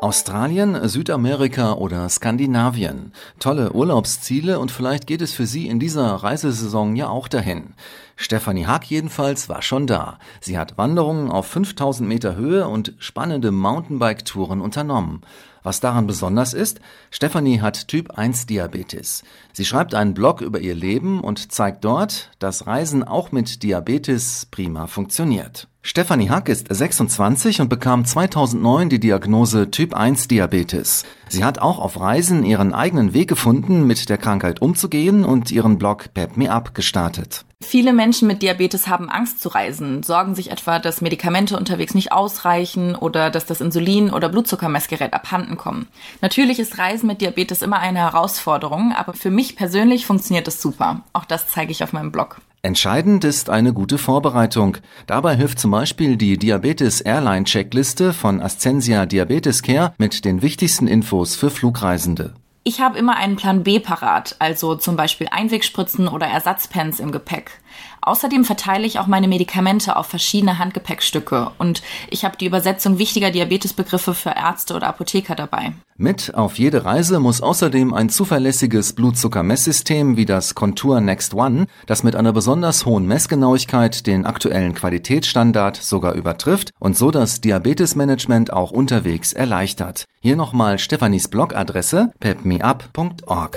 Australien, Südamerika oder Skandinavien. Tolle Urlaubsziele und vielleicht geht es für Sie in dieser Reisesaison ja auch dahin. Stefanie Haag jedenfalls war schon da. Sie hat Wanderungen auf 5000 Meter Höhe und spannende Mountainbike-Touren unternommen. Was daran besonders ist, Stefanie hat Typ 1 Diabetes. Sie schreibt einen Blog über ihr Leben und zeigt dort, dass Reisen auch mit Diabetes prima funktioniert. Stefanie Hack ist 26 und bekam 2009 die Diagnose Typ 1 Diabetes. Sie hat auch auf Reisen ihren eigenen Weg gefunden, mit der Krankheit umzugehen und ihren Blog Pep Me Up gestartet. Viele Menschen mit Diabetes haben Angst zu reisen, sorgen sich etwa, dass Medikamente unterwegs nicht ausreichen oder dass das Insulin- oder Blutzuckermessgerät abhanden kommen. Natürlich ist Reisen mit Diabetes immer eine Herausforderung, aber für mich persönlich funktioniert es super. Auch das zeige ich auf meinem Blog. Entscheidend ist eine gute Vorbereitung. Dabei hilft zum Beispiel die Diabetes Airline Checkliste von Ascensia Diabetes Care mit den wichtigsten Infos für Flugreisende. Ich habe immer einen Plan B parat, also zum Beispiel Einwegspritzen oder Ersatzpens im Gepäck. Außerdem verteile ich auch meine Medikamente auf verschiedene Handgepäckstücke und ich habe die Übersetzung wichtiger Diabetesbegriffe für Ärzte oder Apotheker dabei. Mit auf jede Reise muss außerdem ein zuverlässiges Blutzuckermesssystem wie das Contour Next One, das mit einer besonders hohen Messgenauigkeit den aktuellen Qualitätsstandard sogar übertrifft und so das Diabetesmanagement auch unterwegs erleichtert. Hier nochmal Stefanis Blogadresse pepmeup.org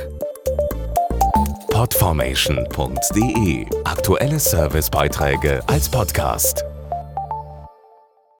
Podformation.de Aktuelle Servicebeiträge als Podcast.